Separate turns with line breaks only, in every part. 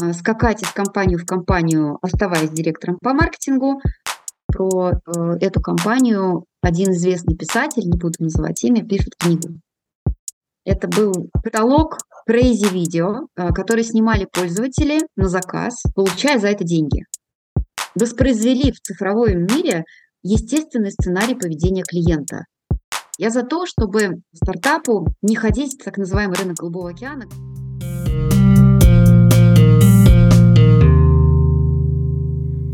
а, скакать из компании в компанию, оставаясь директором по маркетингу. Про э, эту компанию один известный писатель, не буду называть имя, пишет книгу. Это был каталог Crazy Video, э, который снимали пользователи на заказ, получая за это деньги. Воспроизвели в цифровом мире естественный сценарий поведения клиента. Я за то, чтобы стартапу не ходить в так называемый рынок Голубого океана.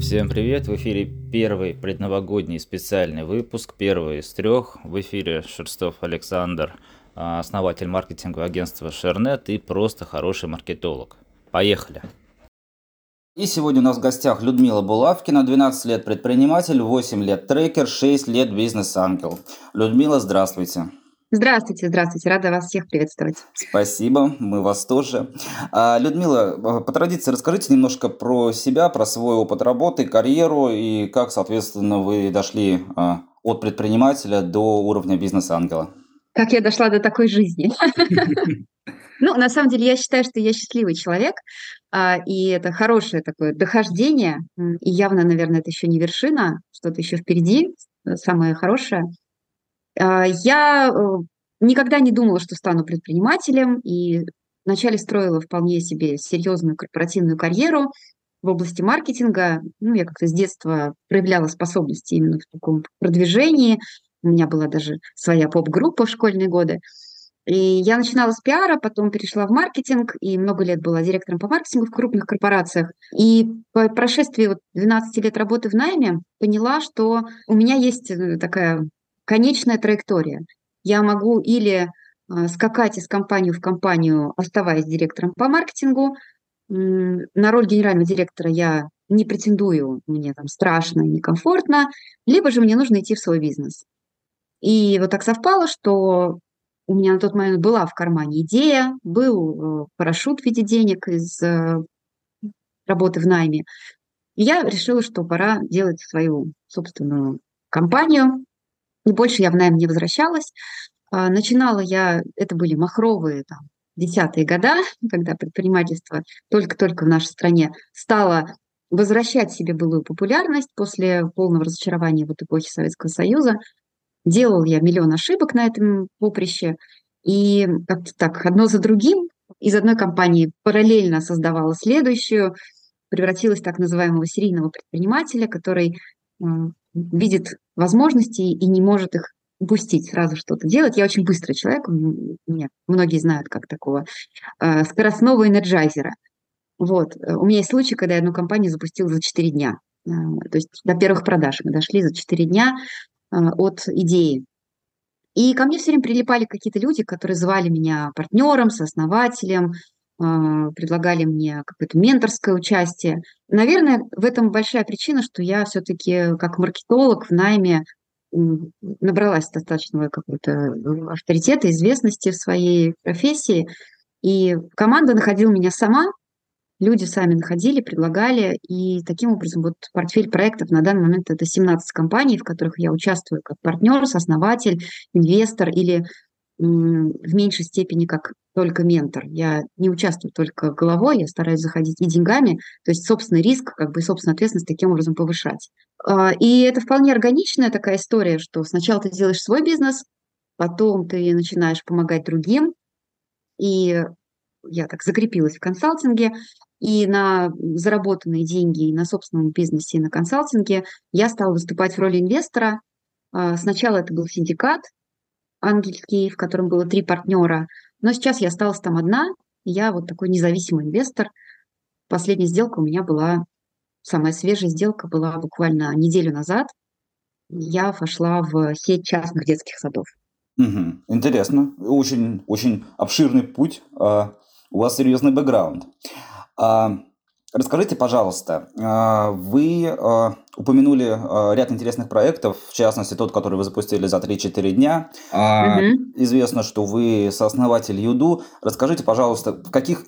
Всем привет! В эфире первый предновогодний специальный выпуск, первый из трех. В эфире Шерстов Александр, а, основатель маркетингового агентства Шернет и просто хороший маркетолог. Поехали! И сегодня у нас в гостях Людмила Булавкина, 12 лет предприниматель, 8 лет трекер, 6 лет бизнес-ангел. Людмила, здравствуйте.
Здравствуйте, здравствуйте, рада вас всех приветствовать.
Спасибо, мы вас тоже. А, Людмила, а, по традиции расскажите немножко про себя, про свой опыт работы, карьеру и как, соответственно, вы дошли а, от предпринимателя до уровня бизнес-ангела.
Как я дошла до такой жизни? Ну, на самом деле, я считаю, что я счастливый человек, и это хорошее такое дохождение, и явно, наверное, это еще не вершина, что-то еще впереди, самое хорошее. А, я э, никогда не думала, что стану предпринимателем, и вначале строила вполне себе серьезную корпоративную карьеру в области маркетинга. Ну, я как-то с детства проявляла способности именно в таком продвижении. У меня была даже своя поп-группа в школьные годы. И я начинала с пиара, потом перешла в маркетинг, и много лет была директором по маркетингу в крупных корпорациях. И по прошествии вот 12 лет работы в найме поняла, что у меня есть э, такая конечная траектория. Я могу или а, скакать из компании в компанию, оставаясь директором по маркетингу. На роль генерального директора я не претендую, мне там страшно, некомфортно, либо же мне нужно идти в свой бизнес. И вот так совпало, что у меня на тот момент была в кармане идея, был э, парашют в виде денег из э, работы в найме. И я решила, что пора делать свою собственную компанию, и больше я в найм не возвращалась. А, начинала я, это были махровые там, десятые года, когда предпринимательство только-только в нашей стране стало возвращать себе былую популярность после полного разочарования в эпохе Советского Союза. Делал я миллион ошибок на этом поприще, и как-то так, одно за другим, из одной компании параллельно создавала следующую, превратилась в так называемого серийного предпринимателя, который видит возможности и не может их упустить, сразу что-то делать. Я очень быстрый человек, меня многие знают как такого э, скоростного энерджайзера. Вот. У меня есть случай, когда я одну компанию запустила за 4 дня. Э, то есть до первых продаж мы дошли за 4 дня э, от идеи. И ко мне все время прилипали какие-то люди, которые звали меня партнером, сооснователем, предлагали мне какое-то менторское участие. Наверное, в этом большая причина, что я все-таки как маркетолог в найме набралась достаточного какого-то э, авторитета, известности в своей профессии. И команда находила меня сама, люди сами находили, предлагали, и таким образом вот портфель проектов на данный момент это 17 компаний, в которых я участвую как партнер, основатель, инвестор или в меньшей степени как только ментор. Я не участвую только головой, я стараюсь заходить и деньгами, то есть собственный риск, как бы собственную ответственность таким образом повышать. А, и это вполне органичная такая история, что сначала ты делаешь свой бизнес, потом ты начинаешь помогать другим, и я так закрепилась в консалтинге, и на заработанные деньги, и на собственном бизнесе, и на консалтинге я стала выступать в роли инвестора. А, сначала это был синдикат, ангельский, в котором было три партнера. Но сейчас я осталась там одна. Я вот такой независимый инвестор. Последняя сделка у меня была, самая свежая сделка была буквально неделю назад. Я вошла в сеть частных детских садов.
Угу. Интересно. Очень, очень обширный путь. А, у вас серьезный бэкграунд. Расскажите, пожалуйста, а, вы а, упомянули а, ряд интересных проектов, в частности, тот, который вы запустили за 3-4 дня. Угу. Известно, что вы сооснователь Юду. Расскажите, пожалуйста, в каких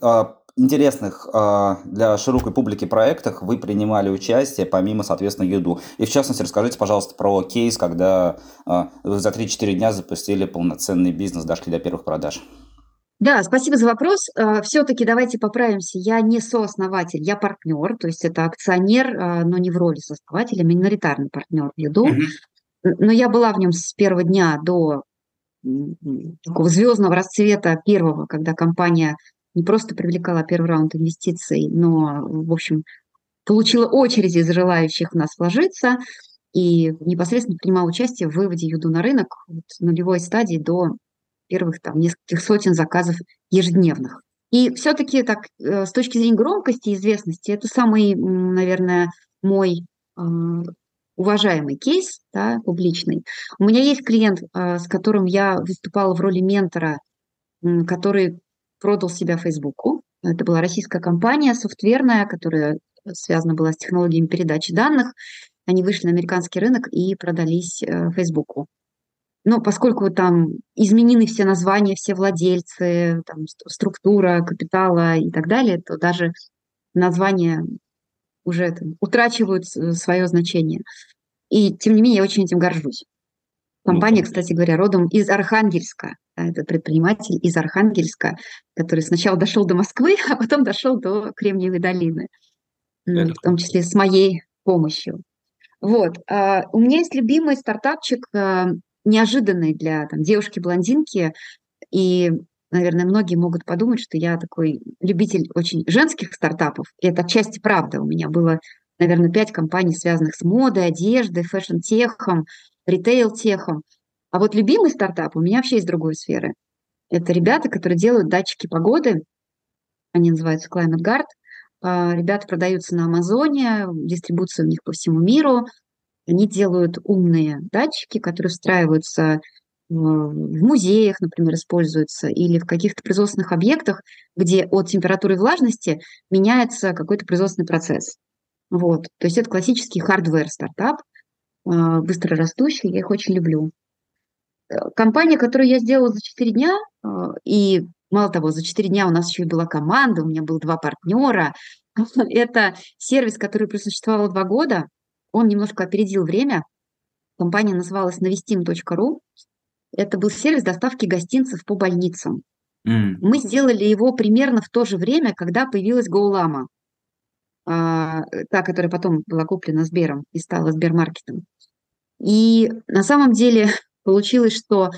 интересных для широкой публики проектах вы принимали участие, помимо, соответственно, Юду? И, в частности, расскажите, пожалуйста, про кейс, когда за 3-4 дня запустили полноценный бизнес, дошли до первых продаж.
Да, спасибо за вопрос. Э, Все-таки давайте поправимся. Я не сооснователь, я партнер, то есть это акционер, э, но не в роли сооснователя, миноритарный партнер в Юду.
Мгм.
Но я была в нем с первого дня до такого звездного расцвета первого, когда компания не просто привлекала первый раунд инвестиций, но, в общем, получила очереди из желающих в нас вложиться и непосредственно принимала участие в выводе Юду на рынок от нулевой стадии до первых там нескольких сотен заказов ежедневных. И все-таки так, э, с точки зрения громкости и известности, это самый, наверное, мой э, уважаемый кейс, да, публичный. У меня есть клиент, э, с которым я выступала в роли ментора, который продал себя Фейсбуку. Это была российская компания, софтверная, которая связана была с технологиями передачи данных. Они вышли на американский рынок и продались Фейсбуку. Но поскольку там изменены все названия, все владельцы, там, ст- структура капитала и так далее, то даже названия уже там утрачивают свое значение. И тем не менее я очень этим горжусь.
Ну,
Компания, кстати говоря, родом из Архангельска. Да, Это предприниматель из Архангельска, который сначала дошел до Москвы, а потом дошел до Кремниевой долины,
Это
в том числе с моей помощью. Вот. а, У меня есть любимый стартапчик, неожиданный для там, девушки-блондинки, и, наверное, многие могут подумать, что я такой любитель очень женских стартапов, и это отчасти правда. У меня было, наверное, пять компаний, связанных с модой, одеждой, fashion-tech ом, retail-tech ом. А вот любимый стартап у меня вообще из другой сферы. Это ребята, которые делают датчики погоды, они называются Climate Guard. А, Ребята продаются на Амазоне, дистрибуция у них по всему миру. Они делают умные датчики, которые встраиваются в в музеях, например, используются, или в каких-то производственных объектах, где от температуры и влажности меняется какой-то производственный процесс. Вот. То есть это классический hardware-стартап, а, быстро растущий, я их очень люблю. Э, Компания, которую я сделала за 4 дня, и мало того, за 4 дня у нас еще и была команда, у меня было два партнера. Это сервис, который просуществовал два года. Он немножко опередил время. Компания называлась навестим.ру. Это был сервис доставки гостинцев по больницам.
М.
Мы сделали его примерно в то же время, когда появилась GoLama, а, та, которая потом была куплена Сбером и стала Сбермаркетом. И на самом деле получилось, что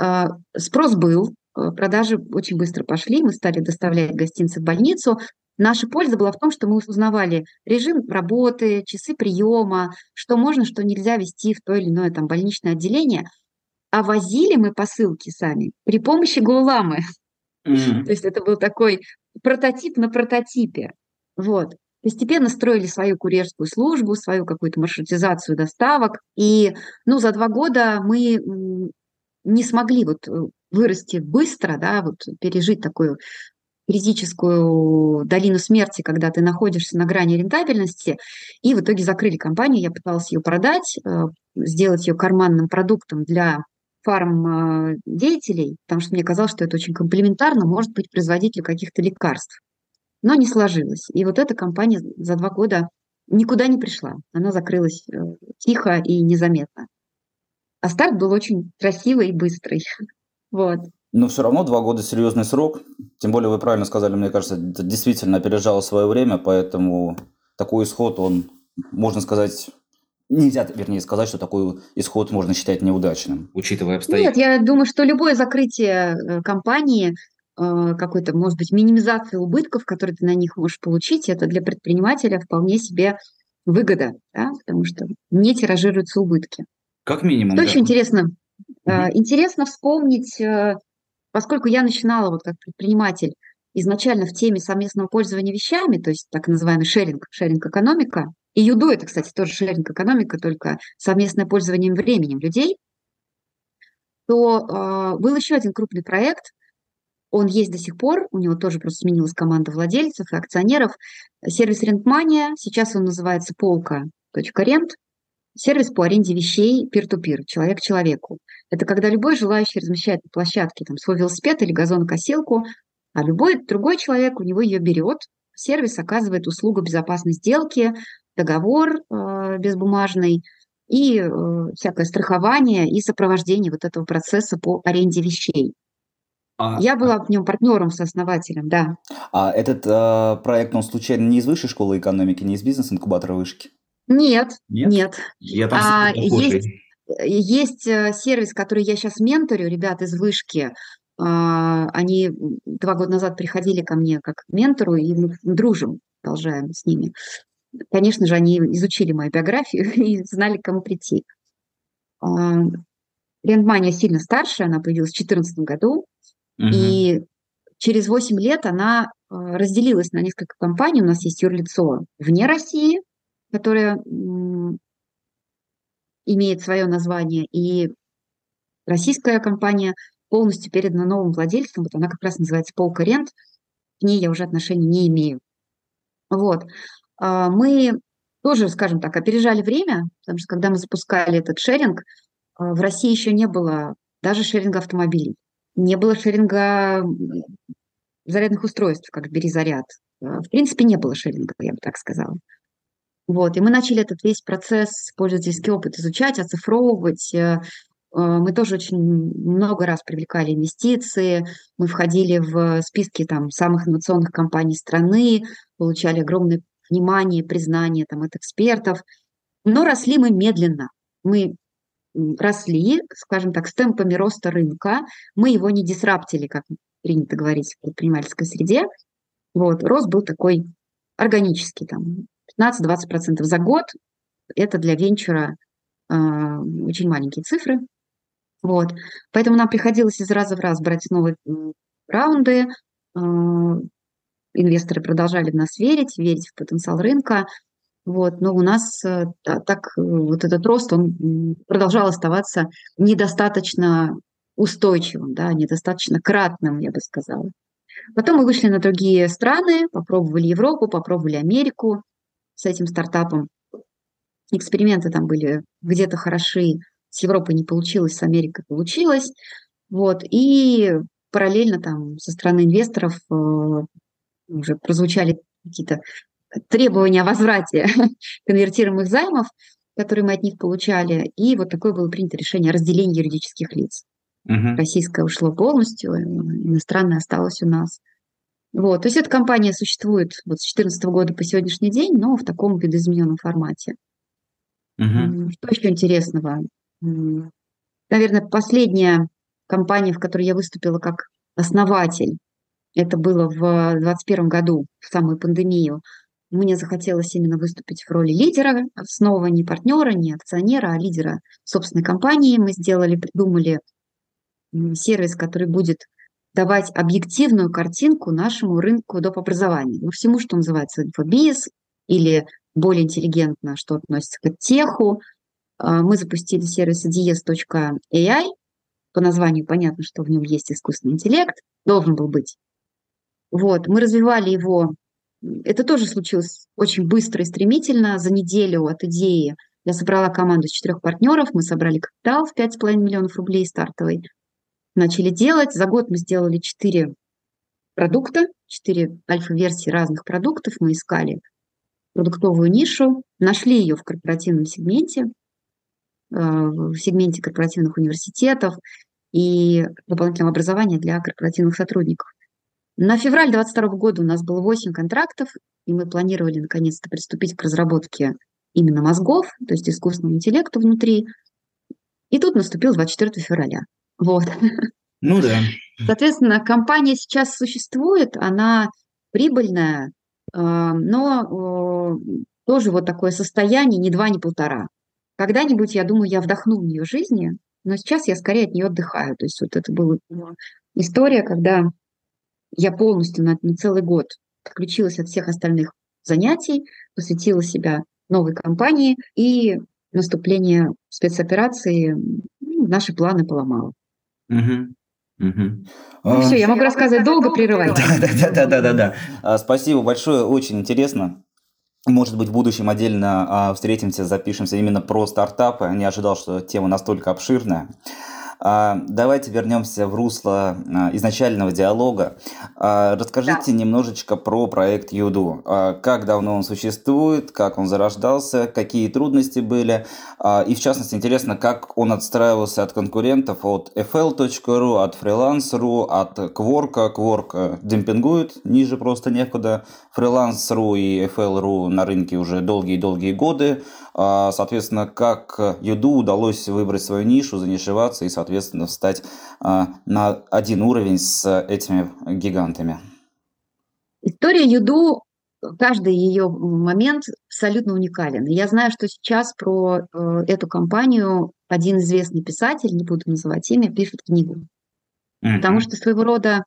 а, спрос был, а, продажи очень быстро пошли, мы стали доставлять гостинцы в больницу. Наша польза была в том, что мы узнавали режим работы, часы приема, что можно, что нельзя вести в то или иное там больничное отделение. А возили мы посылки сами при помощи Гуламы.
М.
То есть это был такой прототип на прототипе. Вот. Постепенно строили свою курьерскую службу, свою какую-то маршрутизацию доставок. И ну, за два года мы не смогли вот э, вырасти быстро, да, вот пережить такую критическую долину смерти, когда ты находишься на грани рентабельности, и в итоге закрыли компанию. Я пыталась ее продать, э, сделать ее карманным продуктом для фарм-деятелей, потому что мне казалось, что это очень комплементарно, может быть, производителю каких-то лекарств. Но не сложилось. И вот эта компания за два года никуда не пришла. Она закрылась э, тихо и незаметно. А старт был очень красивый и быстрый. Вот.
Но все равно два года серьезный срок. Тем более вы правильно сказали, мне кажется, это действительно опережало свое время, поэтому такой исход, он, можно сказать, нельзя, вернее, сказать, что такой исход можно считать неудачным.
учитывая
Нет,
обстоятельства.
я думаю, что любое закрытие э, компании, э, какой-то, может быть, минимизация убытков, которые ты на них можешь получить, это для предпринимателя вполне себе выгода, да, потому что не тиражируются убытки.
Как минимум,
Что
да.
еще интересно?
Мгм.
Интересно вспомнить, поскольку я начинала вот как предприниматель изначально в теме совместного пользования вещами, то есть так называемый шеринг, шеринг-экономика, и юду это, кстати, тоже шеринг-экономика, только совместное пользование временем людей, то э, был еще один крупный проект, он есть до сих пор, у него тоже просто сменилась команда владельцев и акционеров, сервис Рентмания, сейчас он называется полка.рент, сервис по аренде вещей peer-to-peer, человек к человеку. Это когда любой желающий размещает на площадке там, свой велосипед или газонокосилку, а любой другой человек у него ее берет. Сервис оказывает услугу безопасной сделки, договор э, безбумажный и э, всякое страхование и сопровождение вот этого процесса по аренде вещей. А, я была в нем партнером, сооснователем, да.
А этот э, проект, он случайно не из высшей школы экономики, не из бизнес-инкубатора вышки?
Нет, нет. нет. Я там а, есть, есть э, сервис, который я сейчас менторю, ребят из вышки. А, они два года назад приходили ко мне как ментору, и мы дружим, продолжаем с ними. Конечно же, они изучили мою биографию и знали, к кому прийти. Лендмания сильно старше, она появилась в 2014 году. И через 8 лет она а, разделилась на несколько компаний. У нас есть юрлицо вне России, которое имеет свое название, и российская компания полностью передана новым владельцам. Вот она как раз называется Полка Рент. К ней я уже отношения не имею. Вот. А, мы тоже, скажем так, опережали время, потому что когда мы запускали этот шеринг, а, в России еще не было даже шеринга автомобилей не было шеринга зарядных устройств, как «Бери заряд». А, в принципе, не было шеринга, я бы так сказала. Вот, и мы начали этот весь процесс, пользовательский опыт изучать, оцифровывать. Э, а, мы тоже очень много раз привлекали инвестиции, мы входили в списки там, самых инновационных компаний страны, получали огромное внимание, признание там, от экспертов, но росли мы медленно. Мы росли, скажем так, с темпами роста рынка. Мы его не дисраптили, как принято говорить в предпринимательской среде. Вот, рост был такой органический, там 15-20% за год. Это для венчура э, очень маленькие цифры. Вот. Поэтому нам приходилось из раза в раз брать новые раунды. Э, инвесторы продолжали в нас верить, верить в потенциал рынка. Вот, но у нас э, так э, вот этот рост, он продолжал оставаться недостаточно устойчивым, да, недостаточно кратным, я бы сказала. Потом мы вышли на другие страны, попробовали Европу, попробовали Америку с этим стартапом. Эксперименты там были где-то хороши, с Европой не получилось, с Америкой получилось. Вот, и параллельно там со стороны инвесторов э, уже прозвучали какие-то требования о возврате конвертируемых займов, которые мы от них получали. И вот такое было принято решение о разделении юридических лиц. Угу. Российское ушло полностью, иностранное осталось у нас. Вот, то есть эта компания существует вот с 2014 года по сегодняшний день, но в таком видоизмененном формате. Угу. Что еще интересного? Наверное, последняя компания, в которой я выступила как основатель, это было в 2021 году, в самую пандемию. Мне захотелось именно выступить в роли лидера, снова не партнера, не акционера, а лидера собственной компании. Мы сделали, придумали сервис, который будет давать объективную картинку нашему рынку доп. образования. Ну, всему, что называется инфобиз или более интеллигентно, что относится к теху. А, мы запустили сервис ds.ai. По названию понятно, что в нем есть искусственный интеллект, должен был быть. Вот, мы развивали его это тоже случилось очень быстро и стремительно. За неделю от идеи я собрала команду из четырех партнеров, мы собрали капитал в 5,5 миллионов рублей стартовый, начали делать. За год мы сделали четыре продукта, четыре альфа-версии разных продуктов. Мы искали продуктовую нишу, нашли ее в корпоративном сегменте, э, в сегменте корпоративных университетов и дополнительного образования для корпоративных сотрудников. На февраль 2022 года у нас было 8 контрактов, и мы планировали наконец-то приступить к разработке именно мозгов, то есть искусственного интеллекта внутри. И тут наступил 24 февраля. Вот.
Ну да.
Соответственно, компания сейчас существует, она прибыльная, э, но тоже вот такое состояние ни два, ни полтора. Когда-нибудь, я думаю, я вдохну в нее жизни, но сейчас я скорее от нее отдыхаю. То есть вот это была история, когда я полностью на, на целый год отключилась от всех остальных занятий, посвятила себя новой компании и наступление спецоперации ну, наши планы поломало. Угу. Угу. Ну, все, я могу рассказывать долго, прерывать.
Да, да, да, да, да, да. А, спасибо большое, очень интересно. Может быть, в будущем отдельно а, встретимся, запишемся именно про стартапы. Не ожидал, что тема настолько обширная. А, давайте вернемся в русло а, изначального диалога. А, расскажите да. немножечко про проект Юду. Как давно он существует, как он зарождался, какие трудности были, и в частности интересно, как он отстраивался от конкурентов, от fl.ru, от freelance.ru, от Quark. Quark демпингует, ниже просто некуда. Freelance.ru и FL.ru на рынке уже долгие-долгие годы. Соответственно, как Юду удалось выбрать свою нишу, занишеваться и, соответственно, встать а, на один уровень с этими гигантами.
История Юду, каждый ее момент абсолютно уникален. Я знаю, что сейчас про э, эту компанию один известный писатель, не буду называть имя, пишет книгу. Mm-hmm. Потому что своего рода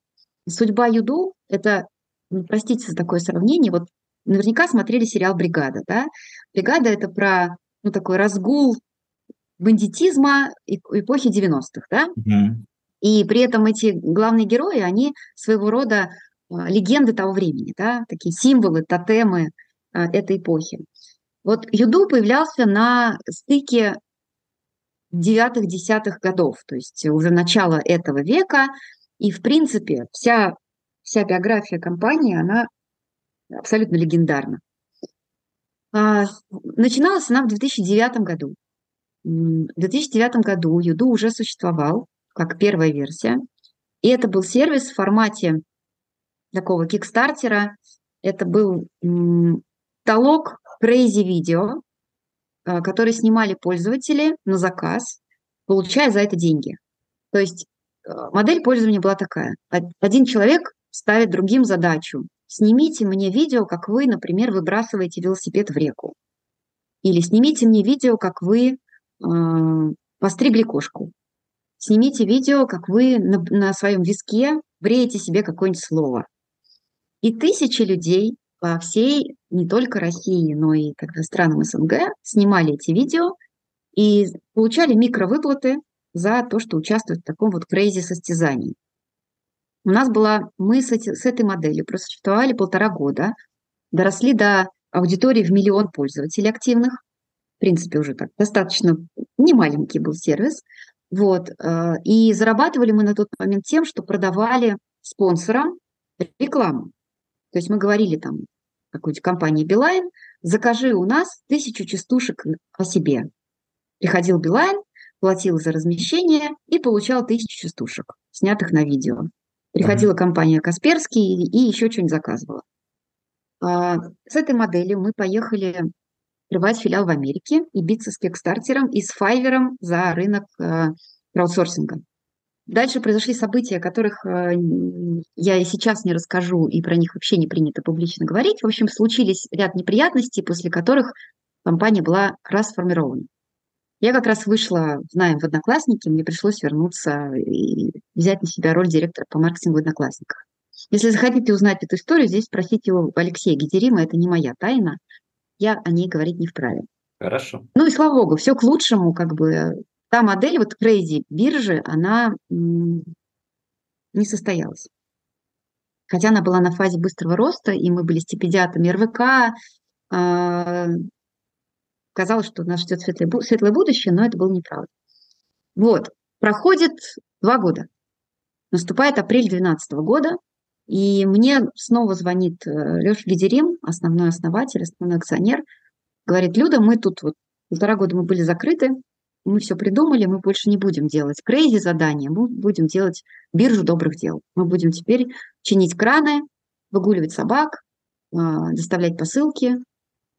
судьба Юду – это, ну, простите за такое сравнение, вот наверняка смотрели сериал «Бригада», да? «Бригада» – это про ну, такой разгул бандитизма эпохи 90-х, да? Угу. И при этом эти главные герои, они своего рода а, легенды того времени, да, такие символы, тотемы а, этой эпохи. Вот Юду появлялся на стыке девятых-десятых годов, то есть уже начало этого века, и, в принципе, вся, вся биография компании, она абсолютно легендарна. А, начиналась она в 2009 году. В 2009 году Юду уже существовал как первая версия. И это был сервис в формате такого кикстартера. Это был талог Crazy Video, а, который снимали пользователи на заказ, получая за это деньги. То есть а, модель пользования была такая. Один человек ставит другим задачу. Снимите мне видео, как вы, например, выбрасываете велосипед в реку. Или снимите мне видео, как вы э, постригли кошку. Снимите видео, как вы на, на своем виске бреете себе какое-нибудь слово. И тысячи людей по всей не только России, но и тогда странам СНГ снимали эти видео и получали микровыплаты за то, что участвуют в таком вот крейзи состязании. У нас была, мы с, эти, с этой моделью просуществовали полтора года, доросли до аудитории в миллион пользователей активных. В принципе, уже так достаточно немаленький был сервис. Вот. Э, и зарабатывали мы на тот момент тем, что продавали спонсорам рекламу. То есть мы говорили там какой-нибудь компании Билайн, закажи у нас тысячу частушек о себе. Приходил Билайн, платил за размещение и получал тысячу частушек, снятых на видео. Приходила mm-hmm. компания Касперский и, еще что-нибудь заказывала. А, с этой моделью мы поехали открывать филиал в Америке и биться с кикстартером и с файвером за рынок а, краудсорсинга. Дальше произошли события, о которых а, я и сейчас не расскажу, и про них вообще не принято публично говорить. В общем, случились ряд неприятностей, после которых компания была расформирована. Я как раз вышла, знаем, в Одноклассники, мне пришлось вернуться и взять на себя роль директора по маркетингу в Одноклассниках. Если захотите узнать эту историю, здесь спросите у Алексея Гедерима, это не моя тайна, я о ней говорить не вправе.
Хорошо.
Ну и слава богу, все к лучшему, как бы. Та модель, вот Crazy биржи, она не состоялась. Хотя она была на фазе быстрого роста, и мы были стипендиатами РВК, а, казалось, что нас ждет светлое, светлое будущее, но это было неправда. Вот, проходит два года. Наступает апрель 2012 года, и мне снова звонит э, Леша Гедерим, основной основатель, основной акционер, говорит, Люда, мы тут вот полтора года мы были закрыты, мы все придумали, мы больше не будем делать крейзи задания, мы будем делать биржу добрых дел. Мы будем теперь чинить краны, выгуливать собак, а, доставлять посылки.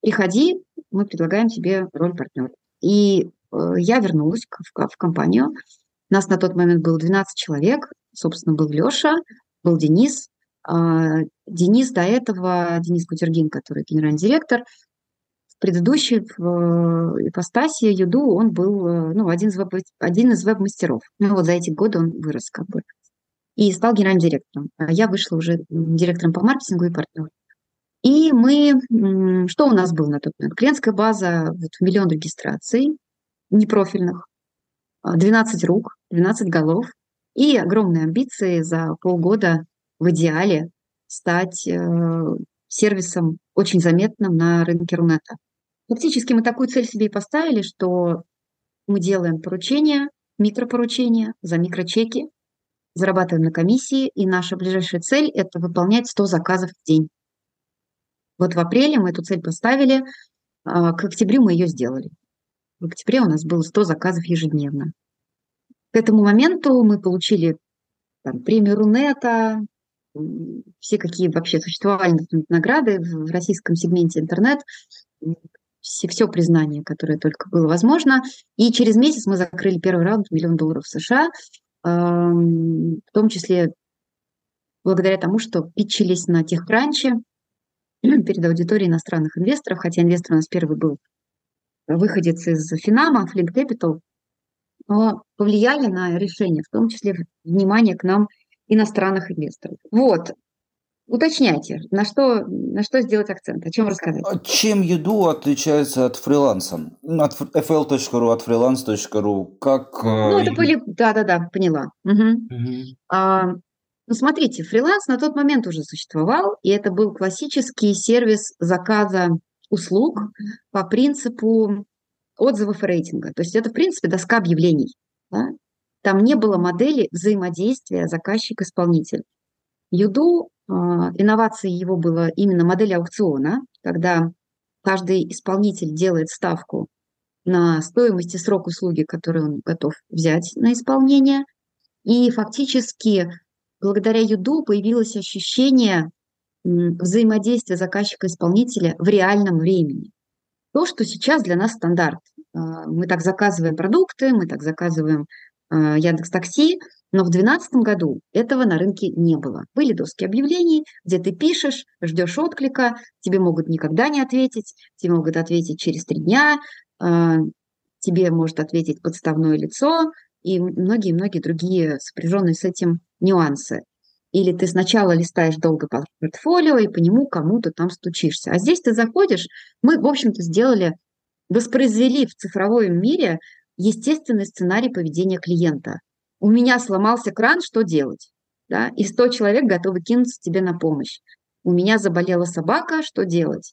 Приходи, мы предлагаем тебе роль партнера. И э, я вернулась в, в компанию. Нас на тот момент было 12 человек. Собственно, был Леша, был Денис. А, Денис до этого, Денис Кутергин, который генеральный директор, в предыдущей в э, ипостаси Юду он был э, ну, один из, веб, один из веб-мастеров. Ну вот за эти годы он вырос как бы. И стал генеральным директором. А я вышла уже директором по маркетингу и партнеру. И мы, что у нас было на тот момент? Клиентская база, вот миллион регистраций непрофильных, 12 а, рук, 12 голов и огромные амбиции за полгода в идеале стать э, сервисом очень заметным на рынке Рунета. Фактически мы такую цель себе и поставили, что мы делаем поручения, микропоручения, за микрочеки, зарабатываем на комиссии, и наша ближайшая цель – это выполнять 100 заказов в день. Вот в апреле мы эту цель поставили, а, к октябрю мы ее сделали. В октябре у нас было 100 заказов ежедневно. К этому моменту мы получили там, премию Рунета, все какие вообще существовали награды в российском сегменте интернет, все, все признание, которое только было возможно. И через месяц мы закрыли первый раунд миллион долларов США, в том числе благодаря тому, что питчились на техкранче перед аудиторией иностранных инвесторов, хотя инвестор у нас первый был выходец из Финама, Flint Capital, но повлияли на решение, в том числе внимание к нам иностранных инвесторов. Вот. Уточняйте, на что, на что сделать акцент, о чем рассказать. А
чем еду отличается от фриланса? От fl.ru, от freelance.ru? Как...
Ну, это были... Да-да-да, поняла. Угу. Угу. А, ну, смотрите, фриланс на тот момент уже существовал, и это был классический сервис заказа услуг по принципу отзывов и рейтинга. То есть это, в принципе, доска объявлений. Да? Там не было модели взаимодействия заказчик-исполнитель. Юду, а, инновацией его было именно модель аукциона, когда каждый исполнитель делает ставку на стоимость и срок услуги, который он готов взять на исполнение. И фактически благодаря Юду появилось ощущение взаимодействия заказчика-исполнителя в реальном времени. То, что сейчас для нас стандарт. А, мы так заказываем продукты, мы так заказываем а, Яндекс Такси, но в 2012 году этого на рынке не было. Были доски объявлений, где ты пишешь, ждешь отклика, тебе могут никогда не ответить, тебе могут ответить через три дня, а, тебе может ответить подставное лицо и многие-многие другие сопряженные с этим нюансы. Или ты сначала листаешь долго по портфолио и по нему кому-то там стучишься. А здесь ты заходишь, мы, в общем-то, сделали, воспроизвели в цифровом мире естественный сценарий поведения клиента. У меня сломался кран, что делать? Да? И 100 человек готовы кинуться тебе на помощь. У меня заболела собака, что делать?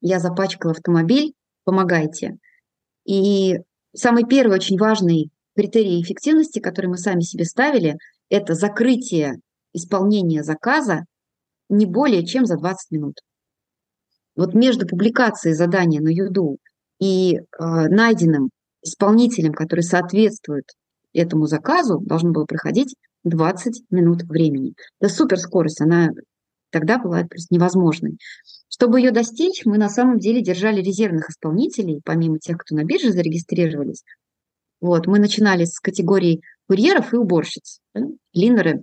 Я запачкала автомобиль, помогайте. И самый первый очень важный критерий эффективности, который мы сами себе ставили, это закрытие исполнения заказа не более чем за 20 минут. Вот между публикацией задания на Юду и э, найденным исполнителем, который соответствует этому заказу, должно было проходить 20 минут времени. Это суперскорость, она тогда была просто невозможной. Чтобы ее достичь, мы на самом деле держали резервных исполнителей, помимо тех, кто на бирже зарегистрировались. Вот, мы начинали с категории курьеров и уборщиц, да, линеры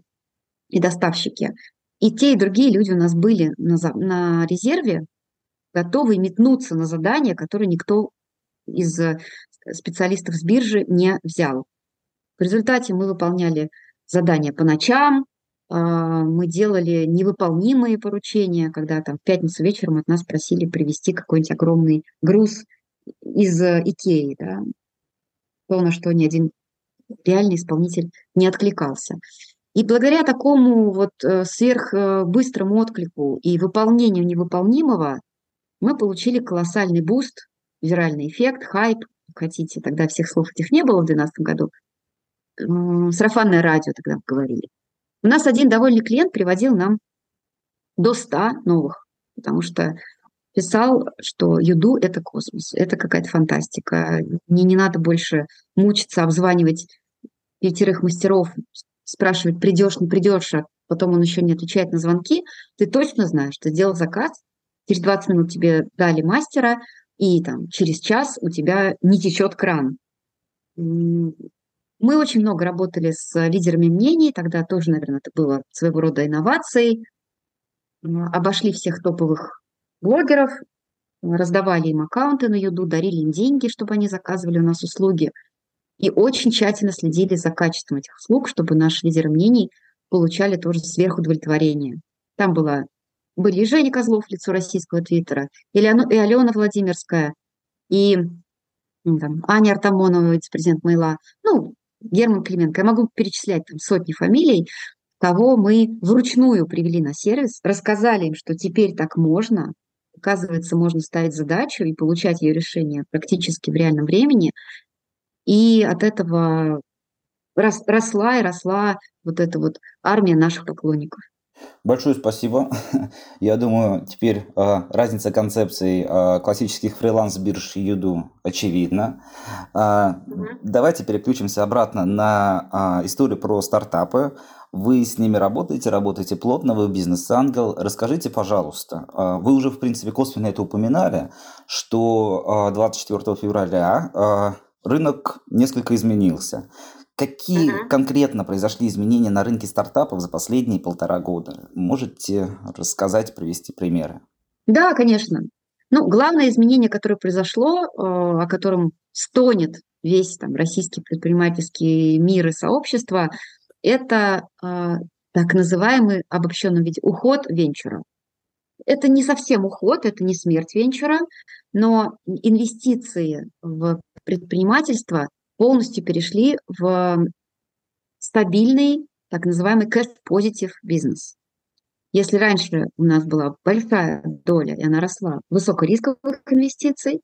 и доставщики. И те, и другие люди у нас были на, на резерве, готовы метнуться на задание, которое никто из э, специалистов с биржи не взял. В результате мы выполняли задания по ночам, а, мы делали невыполнимые поручения, когда там в пятницу вечером от нас просили привезти какой-нибудь огромный груз из э, Икеи, да, то, на что ни один реальный исполнитель не откликался. И благодаря такому вот э, сверхбыстрому отклику и выполнению невыполнимого мы получили колоссальный буст, виральный эффект, хайп, хотите, тогда всех слов этих не было в 2012 году, сарафанное радио тогда говорили. У нас один довольный клиент приводил нам до 100 новых, потому что писал, что Юду – это космос, это какая-то фантастика. Мне не надо больше мучиться, обзванивать пятерых мастеров, спрашивать, придешь, не придешь, а потом он еще не отвечает на звонки. Ты точно знаешь, ты сделал заказ, через 20 минут тебе дали мастера, и там через час у тебя не течет кран. Мы очень много работали с лидерами мнений, тогда тоже, наверное, это было своего рода инновацией. Обошли всех топовых блогеров, раздавали им аккаунты на Юду, дарили им деньги, чтобы они заказывали у нас услуги. И очень тщательно следили за качеством этих услуг, чтобы наши лидеры мнений получали тоже сверхудовлетворение. Там была, были и Женя Козлов, лицо российского твиттера, и, Леон, и Алена Владимирская, и ну, там, Аня Артамонова, вице-президент Майла, ну, Герман Клименко. Я могу перечислять там сотни фамилий, кого мы вручную привели на сервис, рассказали им, что теперь так можно, Оказывается, можно ставить задачу и получать ее решение практически в реальном времени. и от этого росла и росла вот эта вот армия наших поклонников.
Большое спасибо. Я думаю, теперь э, разница концепций э, классических фриланс-бирж и Юду очевидна. Э, угу. Давайте переключимся обратно на э, историю про стартапы. Вы с ними работаете, работаете плотно, вы бизнес-ангел. Расскажите, пожалуйста, э, вы уже, в принципе, косвенно это упоминали, что э, 24 февраля э, рынок несколько изменился. Какие uh-huh. конкретно произошли изменения на рынке стартапов за последние полтора года? Можете рассказать, привести примеры?
Да, конечно. Ну, главное изменение, которое произошло, о котором стонет весь там, российский предпринимательский мир и сообщество, это э, так называемый обобщенном виде уход венчура. Это не совсем уход, это не смерть венчура, но инвестиции в предпринимательство полностью перешли в стабильный, так называемый cash-positive бизнес. Если раньше у нас была большая доля, и она росла, высокорисковых инвестиций,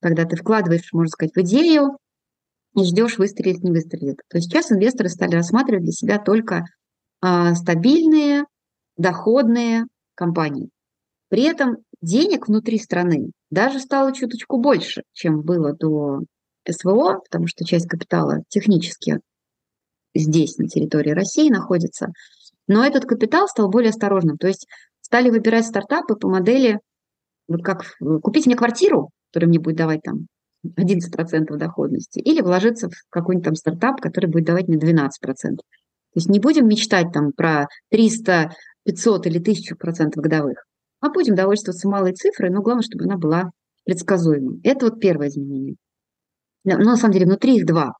когда ты вкладываешь, можно сказать, в идею и ждешь, выстрелит, не выстрелит. То есть сейчас инвесторы стали рассматривать для себя только а, стабильные, доходные компании. При этом денег внутри страны даже стало чуточку больше, чем было до СВО, потому что часть капитала технически здесь, на территории России, находится. Но этот капитал стал более осторожным. То есть стали выбирать стартапы по модели, вот как купить мне квартиру, которая мне будет давать там 11% доходности, или вложиться в какой-нибудь там стартап, который будет давать мне 12%. То есть не будем мечтать там про 300, 500 или 1000% годовых, а будем довольствоваться малой цифрой, но главное, чтобы она была предсказуемой. Это вот первое изменение. Но на самом деле внутри их два.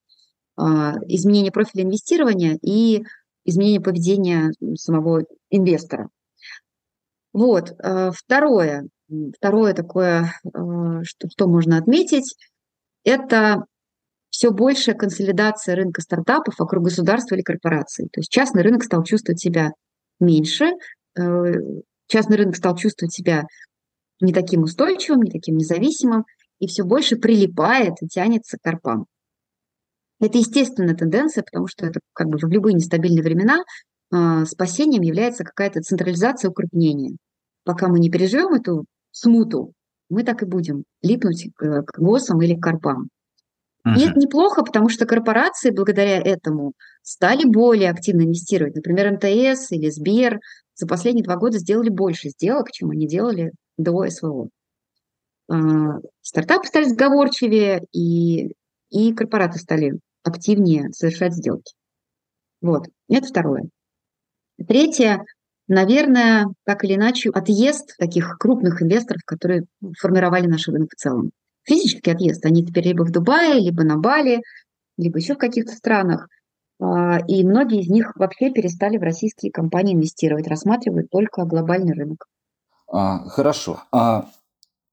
А, изменение профиля инвестирования и изменение поведения самого инвестора. Вот. А, второе, второе такое, а, что, что можно отметить, это все большая консолидация рынка стартапов вокруг государства или корпораций. То есть частный рынок стал чувствовать себя меньше, э, частный рынок стал чувствовать себя не таким устойчивым, не таким независимым, и все больше прилипает и тянется к карпам. Это естественная тенденция, потому что это как бы в любые нестабильные времена э, спасением является какая-то централизация укрупнения. Пока мы не переживем эту смуту, мы так и будем липнуть к, к ГОСам или к карпам. Uh-huh. И это неплохо, потому что корпорации благодаря этому стали более активно инвестировать. Например, МТС или Сбер за последние два года сделали больше сделок, чем они делали до СВО. А, стартапы стали сговорчивее, и, и корпораты стали активнее совершать сделки. Вот, это второе. Третье, наверное, так или иначе, отъезд таких крупных инвесторов, которые формировали наш рынок в целом. Физический отъезд. Они теперь либо в Дубае, либо на Бали, либо еще в каких-то странах. А, и многие из них вообще перестали в российские компании инвестировать, рассматривают только глобальный рынок.
А, хорошо. А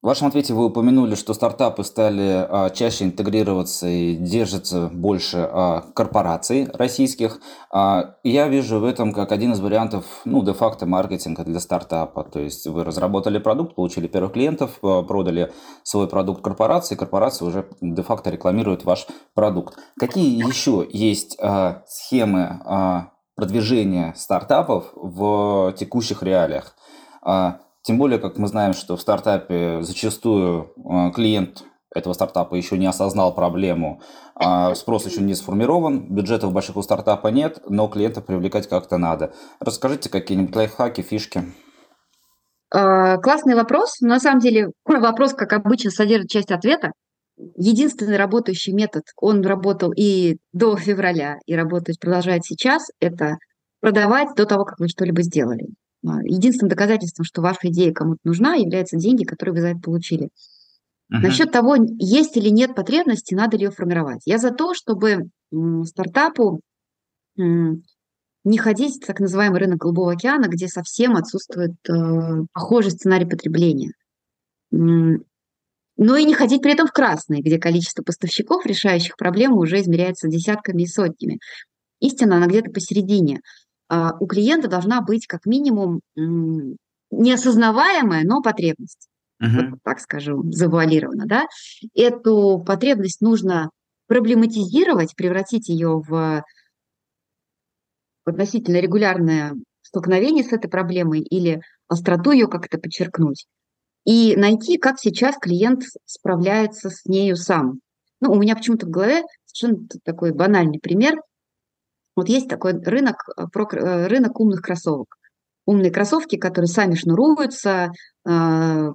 в вашем ответе вы упомянули, что стартапы стали а, чаще интегрироваться и держатся больше а, корпораций российских. А, я вижу в этом как один из вариантов, ну, де-факто маркетинга для стартапа. То есть вы разработали продукт, получили первых клиентов, а, продали свой продукт корпорации, корпорация уже де-факто рекламирует ваш продукт. Какие еще есть а, схемы а, продвижения стартапов в текущих реалиях? А, тем более, как мы знаем, что в стартапе зачастую э, клиент этого стартапа еще не осознал проблему, а спрос еще не сформирован, бюджетов больших у стартапа нет, но клиентов привлекать как-то надо. Расскажите какие-нибудь лайфхаки, фишки.
А, классный вопрос. На самом деле вопрос, как обычно, содержит часть ответа. Единственный работающий метод, он работал и до февраля, и работает, продолжает сейчас, это продавать до того, как вы что-либо сделали. А, единственным доказательством, что ваша идея кому-то нужна, являются деньги, которые вы за это получили. Uh-huh. Насчет того, есть или нет потребности, надо ли ее формировать. Я за то, чтобы стартапу не ходить в так называемый рынок Голубого океана, где совсем отсутствует э, похожий сценарий потребления. Но и не ходить при этом в красный, где количество поставщиков, решающих проблему, уже измеряется десятками и сотнями. Истина, она где-то посередине. А, у клиента должна быть как минимум неосознаваемая, но потребность. Uh-huh. Вот так скажу, завуалированно, да. Эту потребность нужно проблематизировать, превратить ее в относительно регулярное столкновение с этой проблемой или остроту ее как-то подчеркнуть. И найти, как сейчас клиент справляется с нею сам. Ну, у меня почему-то в голове совершенно такой банальный пример. Вот есть такой рынок, э, э, рынок умных кроссовок. Умные кроссовки, которые сами шнуруются, а,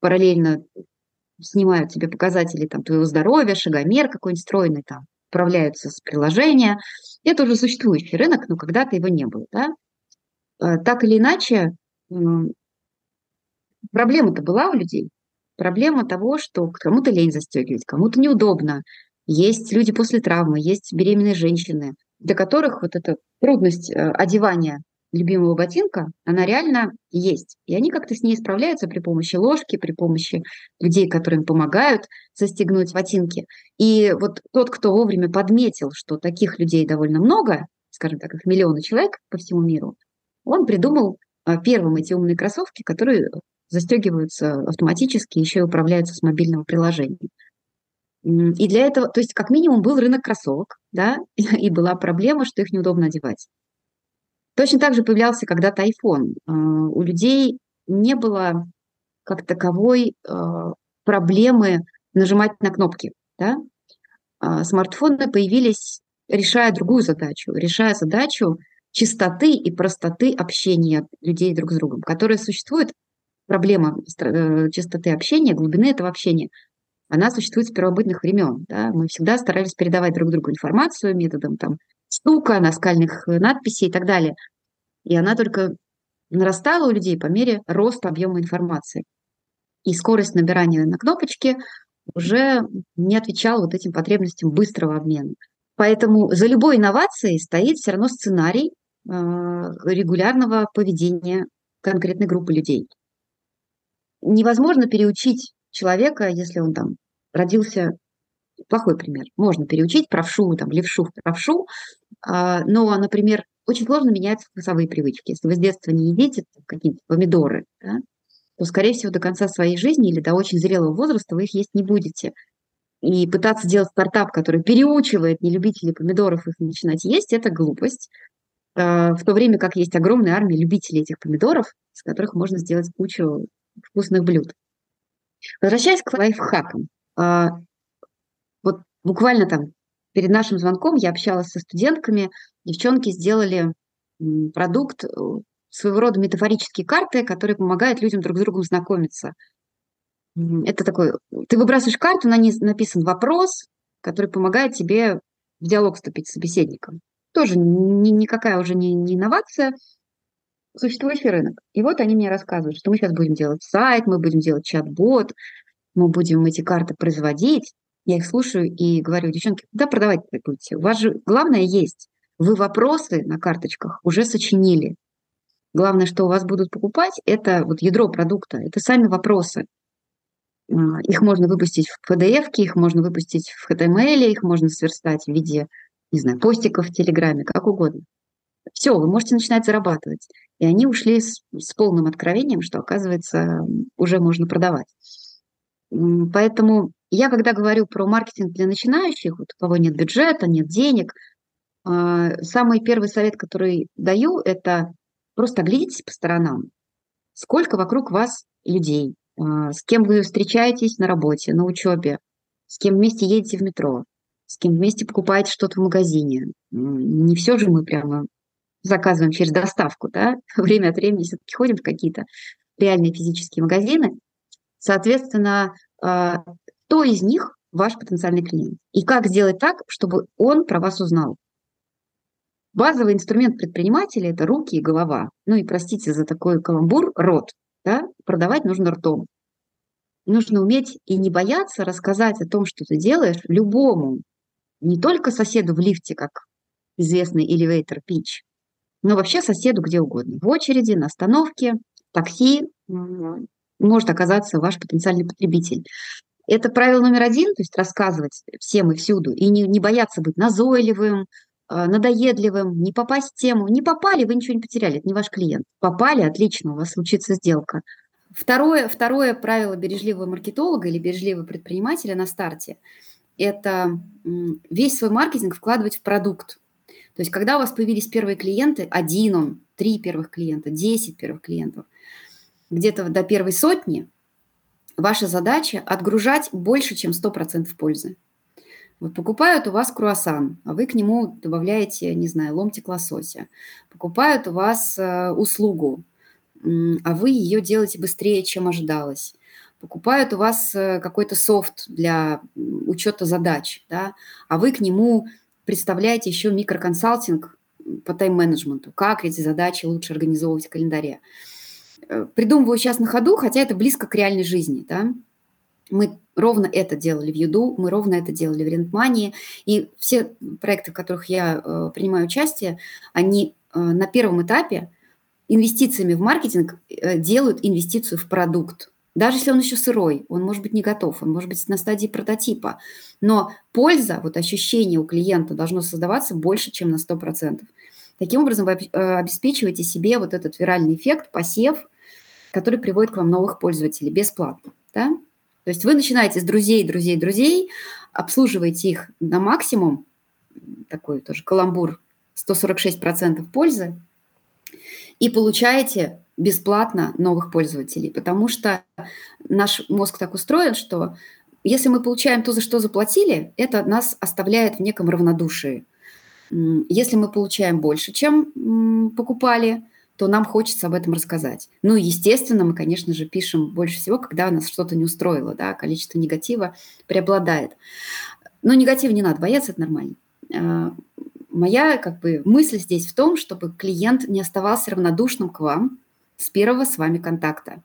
параллельно снимают тебе показатели там, твоего здоровья, шагомер какой-нибудь стройный, там, управляются с приложения. Это уже существующий рынок, но когда-то его не было. Да? Так или иначе, проблема-то была у людей. Проблема того, что кому-то лень застегивать, кому-то неудобно. Есть люди после травмы, есть беременные женщины, для которых вот эта трудность э, одевания любимого ботинка, она реально есть. И они как-то с ней справляются при помощи ложки, при помощи людей, которые им помогают застегнуть ботинки. И вот тот, кто вовремя подметил, что таких людей довольно много, скажем так, их миллионы человек по всему миру, он придумал а, первым эти умные кроссовки, которые застегиваются автоматически, еще и управляются с мобильного приложения. И для этого, то есть как минимум был рынок кроссовок, да, и была проблема, что их неудобно одевать. Точно так же появлялся когда-то iPhone. А, у людей не было как таковой а, проблемы нажимать на кнопки. Да? А, смартфоны появились, решая другую задачу, решая задачу чистоты и простоты общения людей друг с другом, которая существует, проблема э, чистоты общения, глубины этого общения, она существует с первобытных времен. Да? Мы всегда старались передавать друг другу информацию методом там, стука, наскальных э, надписей и так далее. И она только нарастала у людей по мере роста объема информации. И скорость набирания на кнопочке уже не отвечала вот этим потребностям быстрого обмена. Поэтому за любой инновацией стоит все равно сценарий э, регулярного поведения конкретной группы людей. Невозможно переучить человека, если он там родился плохой пример. Можно переучить правшу, там, левшу в правшу, а, но, например, очень сложно менять вкусовые привычки. Если вы с детства не едите какие-то помидоры, да, то, скорее всего, до конца своей жизни или до очень зрелого возраста вы их есть не будете. И пытаться делать стартап, который переучивает нелюбителей помидоров их начинать есть, это глупость. А, в то время как есть огромная армия любителей этих помидоров, с которых можно сделать кучу вкусных блюд. Возвращаясь к лайфхакам. А, вот буквально там перед нашим звонком я общалась со студентками. Девчонки сделали продукт, э, своего рода метафорические карты, которые помогают людям друг с другом знакомиться. Это такой, ты выбрасываешь карту, на ней написан вопрос, который помогает тебе в диалог вступить с собеседником. Тоже ни, никакая уже не, не инновация, существующий рынок. И вот они мне рассказывают, что мы сейчас будем делать сайт, мы будем делать чат-бот, мы будем эти карты производить. Я их слушаю и говорю, девчонки, куда продавать будете? У вас же главное есть. Вы вопросы на карточках уже сочинили. Главное, что у вас будут покупать, это вот ядро продукта, это сами вопросы. А, их можно выпустить в PDF, их можно выпустить в HTML, их можно сверстать в виде, не знаю, постиков в Телеграме, как угодно. Все, вы можете начинать зарабатывать. И они ушли с, с полным откровением, что, оказывается, уже можно продавать. Поэтому я, когда говорю про маркетинг для начинающих, вот у кого нет бюджета, нет денег, а, самый первый совет, который даю, это просто оглядитесь по сторонам. Сколько вокруг вас людей, а, с кем вы встречаетесь на работе, на учебе, с кем вместе едете в метро, с кем вместе покупаете что-то в магазине. Не все же мы прямо заказываем через доставку, да, время от времени все-таки ходим в какие-то реальные физические магазины. Соответственно, а, кто из них ваш потенциальный клиент? И как сделать так, чтобы он про вас узнал? Базовый инструмент предпринимателя – это руки и голова. Ну и, простите за такой каламбур, рот. Да? Продавать нужно ртом. Нужно уметь и не бояться рассказать о том, что ты делаешь, любому. Не только соседу в лифте, как известный elevator pitch, но вообще соседу где угодно. В очереди, на остановке, такси может оказаться ваш потенциальный потребитель. Это правило номер один, то есть рассказывать всем и всюду, и не, не бояться быть назойливым, а, надоедливым, не попасть в тему. Не попали, вы ничего не потеряли, это не ваш клиент. Попали, отлично, у вас случится сделка. Второе, второе правило бережливого маркетолога или бережливого предпринимателя на старте это весь свой маркетинг вкладывать в продукт. То есть, когда у вас появились первые клиенты, один он, три первых клиента, десять первых клиентов, где-то до первой сотни, ваша задача отгружать больше, чем 100% пользы. Вот покупают у вас круассан, а вы к нему добавляете, не знаю, ломтик лосося. Покупают у вас э, услугу, а вы ее делаете быстрее, чем ожидалось. Покупают у вас э, какой-то софт для учета задач, да, а вы к нему представляете еще микроконсалтинг по тайм-менеджменту, как эти задачи лучше организовывать в календаре. Э, придумываю сейчас на ходу, хотя это близко к реальной жизни. Да? Мы ровно это делали в Юду, мы ровно это делали в Рентмании, и все проекты, в которых я э, принимаю участие, они э, на первом этапе инвестициями в маркетинг э, делают инвестицию в продукт. Даже если он еще сырой, он может быть не готов, он может быть на стадии прототипа. Но польза, вот ощущение у клиента должно создаваться больше, чем на 100%. Таким образом, вы э, обеспечиваете себе вот этот виральный эффект, посев, который приводит к вам новых пользователей бесплатно. Да? То есть вы начинаете с друзей, друзей, друзей, обслуживаете их на максимум, такой тоже каламбур, 146% пользы, и получаете бесплатно новых пользователей, потому что наш мозг так устроен, что если мы получаем то, за что заплатили, это нас оставляет в неком равнодушии. Если мы получаем больше, чем покупали, то нам хочется об этом рассказать. Ну, естественно, мы, конечно же, пишем больше всего, когда нас что-то не устроило, да, количество негатива преобладает. Но негатива не надо бояться, это нормально. А, моя как бы мысль здесь в том, чтобы клиент не оставался равнодушным к вам, с первого с вами контакта.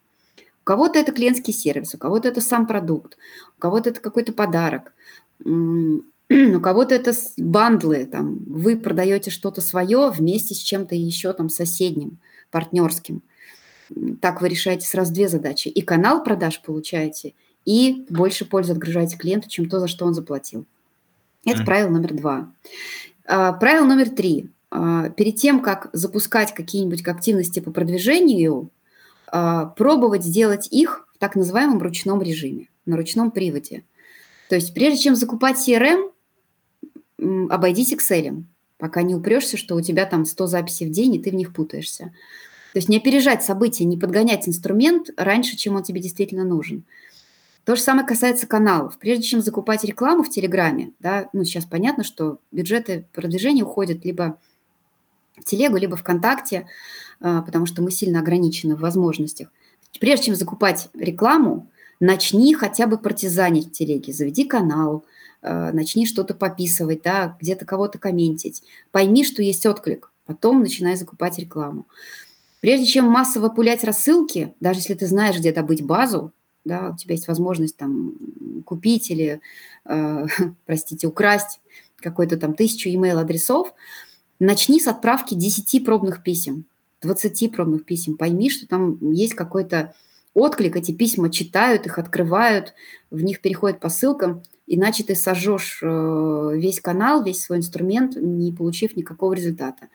У кого-то это клиентский сервис, у кого-то это сам продукт, у кого-то это какой-то подарок, у кого-то это бандлы, там, вы продаете что-то свое вместе с чем-то еще там соседним, партнерским. Так вы решаете сразу две задачи. И канал продаж получаете, и больше пользы отгружаете клиенту, чем то, за что он заплатил. Это mm. правило номер два. А, правило номер три. А, перед тем, как запускать какие-нибудь активности по продвижению, пробовать сделать их в так называемом ручном режиме, на ручном приводе. То есть прежде чем закупать CRM, обойдись Excel, пока не упрешься, что у тебя там 100 записей в день, и ты в них путаешься. То есть не опережать события, не подгонять инструмент раньше, чем он тебе действительно нужен. То же самое касается каналов. Прежде чем закупать рекламу в Телеграме, да, ну сейчас понятно, что бюджеты продвижения уходят либо Телегу, либо ВКонтакте, а, потому что мы сильно ограничены в возможностях. Прежде чем закупать рекламу, начни хотя бы партизанить в Телеге, заведи канал, а, начни что-то пописывать, да, где-то кого-то комментить. Пойми, что есть отклик, потом начинай закупать рекламу. Прежде чем массово пулять рассылки, даже если ты знаешь, где добыть базу, да, у тебя есть возможность там купить или, э, простите, украсть какой-то там тысячу email-адресов, Начни с отправки 10 пробных писем, 20 пробных писем. Пойми, что там есть какой-то отклик, эти письма читают, их открывают, в них переходят по ссылкам, иначе ты сожжешь э, весь канал, весь свой инструмент, не получив никакого результата.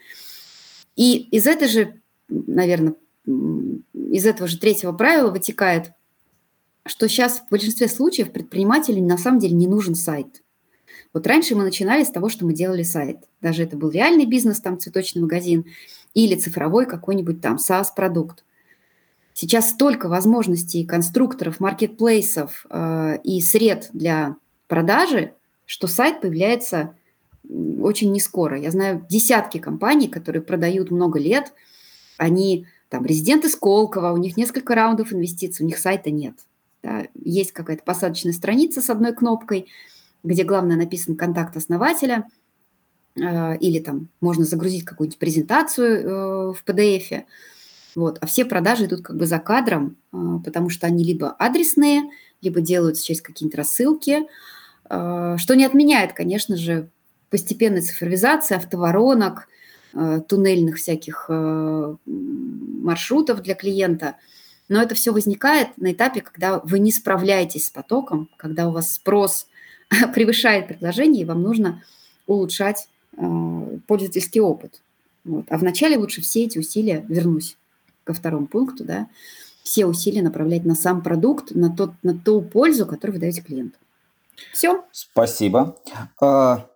И из этой же, наверное, из этого же третьего правила вытекает, что сейчас в большинстве случаев предпринимателю на самом деле не нужен сайт – вот раньше мы начинали с того, что мы делали сайт. Даже это был реальный бизнес, там цветочный магазин, или цифровой какой-нибудь там SaaS-продукт. Сейчас столько возможностей конструкторов, маркетплейсов э, и сред для продажи, что сайт появляется очень не скоро. Я знаю десятки компаний, которые продают много лет. Они там резиденты Сколково, у них несколько раундов инвестиций, у них сайта нет. Да, есть какая-то посадочная страница с одной кнопкой – где главное написан контакт основателя, э, или там можно загрузить какую-нибудь презентацию э, в PDF. Вот. А все продажи идут как бы за кадром, э, потому что они либо адресные, либо делаются через какие-то рассылки, что не отменяет, конечно же, постепенной цифровизации автоворонок, туннельных всяких маршрутов для клиента. Но это все возникает на этапе, когда вы не справляетесь с потоком, когда у вас спрос – превышает предложение, и вам нужно улучшать э, пользовательский опыт. Вот. А вначале лучше все эти усилия, вернусь ко второму пункту, да, все усилия направлять на сам продукт, на, тот, на ту пользу, которую вы даете клиенту. Все.
Спасибо. А,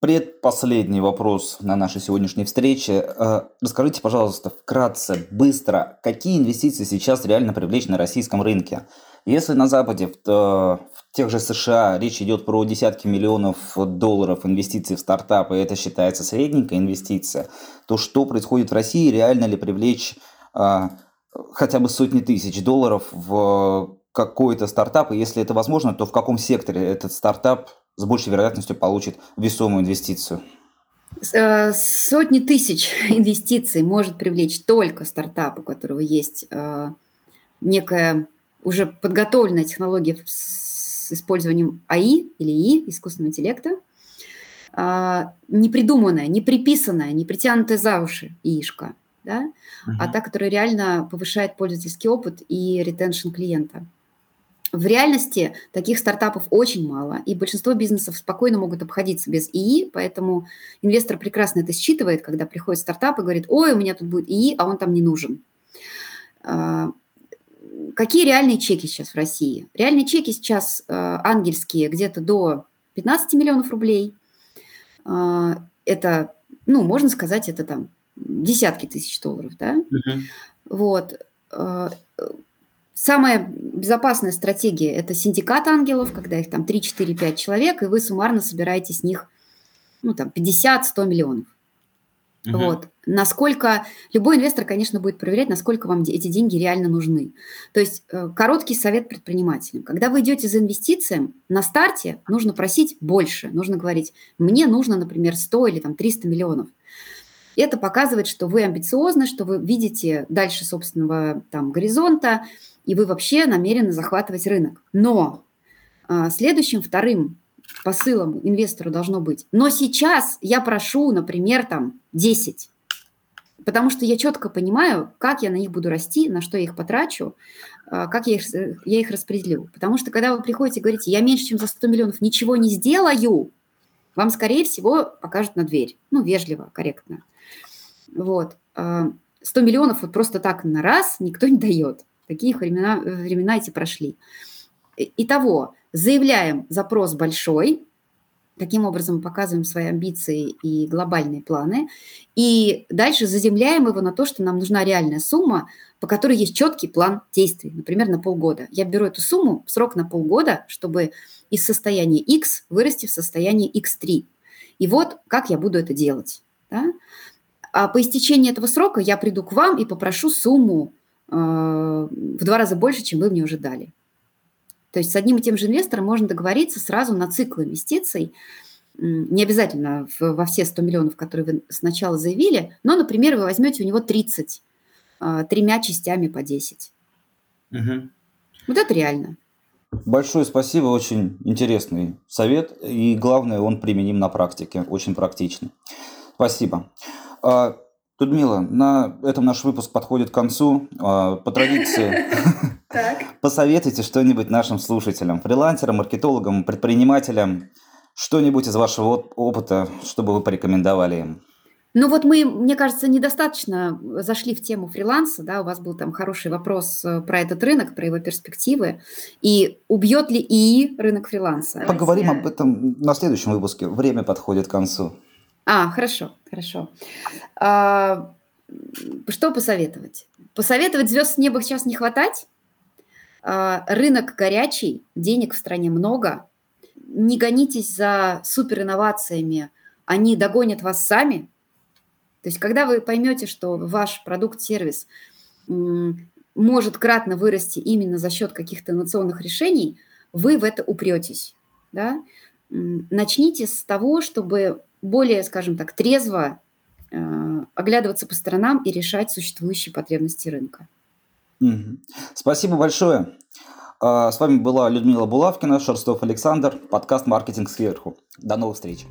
предпоследний вопрос на нашей сегодняшней встрече. А, расскажите, пожалуйста, вкратце, быстро, какие инвестиции сейчас реально привлечь на российском рынке? Если на Западе, в, в тех же США, речь идет про десятки миллионов долларов инвестиций в стартапы, это считается средненькая инвестиция, то что происходит в России? Реально ли привлечь а, хотя бы сотни тысяч долларов в какой-то стартап, и если это возможно, то в каком секторе этот стартап с большей вероятностью получит весомую инвестицию?
Э, сотни тысяч инвестиций может привлечь только стартап, у которого есть э, некая уже подготовленная технология с использованием АИ или ИИ, искусственного интеллекта, э, не придуманная, не приписанная, не притянутая за уши ИИшка, да, uh-huh. а та, которая реально повышает пользовательский опыт и ретеншн клиента. В реальности таких стартапов очень мало, и большинство бизнесов спокойно могут обходиться без ИИ, поэтому инвестор прекрасно это считывает, когда приходит стартап и говорит, ой, у меня тут будет ИИ, а он там не нужен. Какие реальные чеки сейчас в России? Реальные чеки сейчас а, ангельские где-то до 15 миллионов рублей. А, это, ну, можно сказать, это там десятки тысяч долларов, да? Uh-huh. Вот Самая безопасная стратегия – это синдикат ангелов, когда их там 3, 4, 5 человек, и вы суммарно собираете с них ну, там, 50-100 миллионов. Угу. Вот. Насколько любой инвестор, конечно, будет проверять, насколько вам эти деньги реально нужны. То есть э, короткий совет предпринимателям. Когда вы идете за инвестициями, на старте нужно просить больше. Нужно говорить, мне нужно, например, 100 или там, 300 миллионов. Это показывает, что вы амбициозны, что вы видите дальше собственного там, горизонта, и вы вообще намерены захватывать рынок. Но а, следующим вторым посылом инвестору должно быть, но сейчас я прошу, например, там 10, потому что я четко понимаю, как я на них буду расти, на что я их потрачу, а, как я их, я их распределю. Потому что когда вы приходите и говорите, я меньше, чем за 100 миллионов ничего не сделаю, вам, скорее всего, покажут на дверь. Ну, вежливо, корректно. Вот. 100 а, миллионов вот просто так на раз никто не дает. Такие времена, времена эти прошли. Итого, заявляем запрос большой, таким образом показываем свои амбиции и глобальные планы, и дальше заземляем его на то, что нам нужна реальная сумма, по которой есть четкий план действий, например, на полгода. Я беру эту сумму срок на полгода, чтобы из состояния X вырасти в состояние X3. И вот как я буду это делать. Да? А по истечении этого срока я приду к вам и попрошу сумму Э, в два раза больше, чем вы мне уже дали. То есть с одним и тем же инвестором можно договориться сразу на цикл инвестиций, не обязательно во все 100 миллионов, которые вы сначала заявили, но, например, вы возьмете у него 30, э, тремя частями по 10. Угу. Вот это реально.
Большое спасибо, очень интересный совет, и главное, он применим на практике, очень практично. Спасибо. Людмила, на этом наш выпуск подходит к концу. А, по традиции, посоветуйте что-нибудь нашим слушателям, фрилансерам, маркетологам, предпринимателям, что-нибудь из вашего опыта, чтобы вы порекомендовали им.
Ну вот мы, мне кажется, недостаточно зашли в тему фриланса, да, у вас был там хороший вопрос э, про этот рынок, про его перспективы, и убьет ли ИИ рынок фриланса?
Поговорим об этом на следующем выпуске, время подходит к концу.
А, хорошо, хорошо. А, что посоветовать? Посоветовать звезд с неба сейчас не хватать. А, рынок горячий, денег в стране много. Не гонитесь за суперинновациями, они догонят вас сами. То есть, когда вы поймете, что ваш продукт-сервис может кратно вырасти именно за счет каких-то инновационных решений, вы в это упретесь. Да? Начните с того, чтобы более, скажем так, трезво э, оглядываться по сторонам и решать существующие потребности рынка.
Спасибо большое. А, с вами была Людмила Булавкина, Шерстов Александр, подкаст «Маркетинг сверху». До новых встреч.